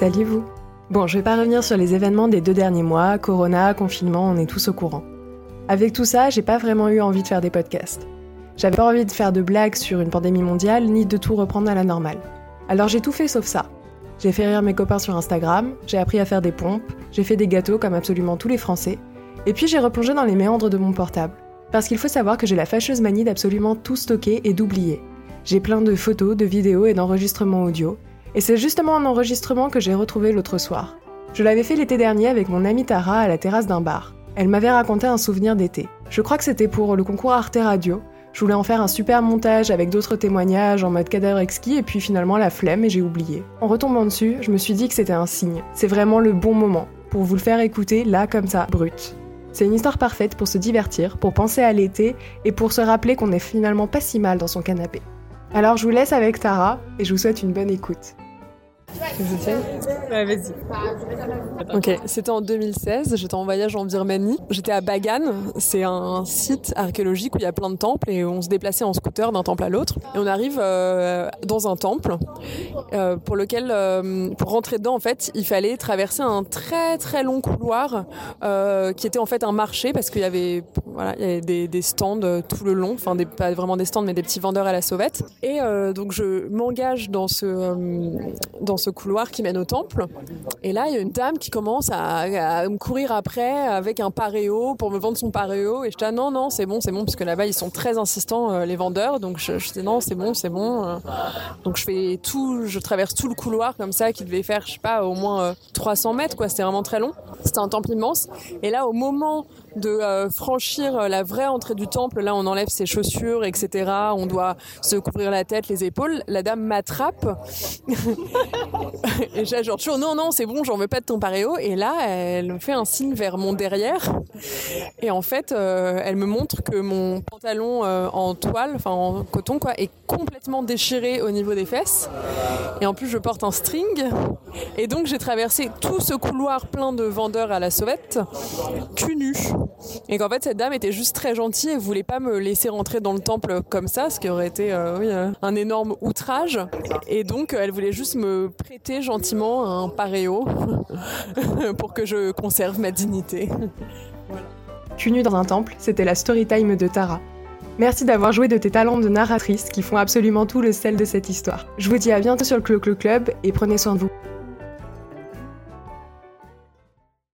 Salut vous Bon, je vais pas revenir sur les événements des deux derniers mois, Corona, confinement, on est tous au courant. Avec tout ça, j'ai pas vraiment eu envie de faire des podcasts. J'avais pas envie de faire de blagues sur une pandémie mondiale, ni de tout reprendre à la normale. Alors j'ai tout fait sauf ça. J'ai fait rire mes copains sur Instagram, j'ai appris à faire des pompes, j'ai fait des gâteaux comme absolument tous les Français, et puis j'ai replongé dans les méandres de mon portable. Parce qu'il faut savoir que j'ai la fâcheuse manie d'absolument tout stocker et d'oublier. J'ai plein de photos, de vidéos et d'enregistrements audio, et c'est justement un enregistrement que j'ai retrouvé l'autre soir. Je l'avais fait l'été dernier avec mon amie Tara à la terrasse d'un bar. Elle m'avait raconté un souvenir d'été. Je crois que c'était pour le concours Arte Radio. Je voulais en faire un super montage avec d'autres témoignages en mode cadavre exquis et puis finalement la flemme et j'ai oublié. En retombant dessus, je me suis dit que c'était un signe. C'est vraiment le bon moment pour vous le faire écouter là comme ça, brut. C'est une histoire parfaite pour se divertir, pour penser à l'été et pour se rappeler qu'on est finalement pas si mal dans son canapé. Alors je vous laisse avec Tara et je vous souhaite une bonne écoute. Je Ouais, vas-y. Ok, c'était en 2016, j'étais en voyage en Birmanie. J'étais à Bagan, c'est un site archéologique où il y a plein de temples et on se déplaçait en scooter d'un temple à l'autre. Et on arrive euh, dans un temple euh, pour lequel, euh, pour rentrer dedans, en fait, il fallait traverser un très très long couloir qui était en fait un marché parce qu'il y avait, voilà, il y avait des, des stands tout le long, enfin des, pas vraiment des stands mais des petits vendeurs à la sauvette. Et donc je m'engage dans ce, dans ce couloir qui mène au temple. Et là, il y a une dame qui commence à, me courir après avec un paréo pour me vendre son paréo. Et je dis ah, non, non, c'est bon, c'est bon, parce que là-bas, ils sont très insistants, euh, les vendeurs. Donc je, je dis non, c'est bon, c'est bon. Euh. Donc je fais tout, je traverse tout le couloir comme ça, qui devait faire, je sais pas, au moins 300 euh, mètres, quoi. C'était vraiment très long. C'était un temple immense. Et là, au moment de franchir la vraie entrée du temple, là, on enlève ses chaussures, etc. On doit se couvrir la tête, les épaules. La dame m'attrape. et j'ai genre non non c'est bon j'en veux pas de ton paréo et là elle me fait un signe vers mon derrière et en fait euh, elle me montre que mon pantalon euh, en toile enfin en coton quoi est complètement déchiré au niveau des fesses et en plus je porte un string et donc j'ai traversé tout ce couloir plein de vendeurs à la sauvette cul nu et qu'en fait cette dame était juste très gentille et voulait pas me laisser rentrer dans le temple comme ça ce qui aurait été euh, oui, un énorme outrage et donc elle voulait juste me prêter gentiment un paréo pour que je conserve ma dignité. voilà. dans un temple, c'était la story time de Tara. Merci d'avoir joué de tes talents de narratrice qui font absolument tout le sel de cette histoire. Je vous dis à bientôt sur le Club et prenez soin de vous.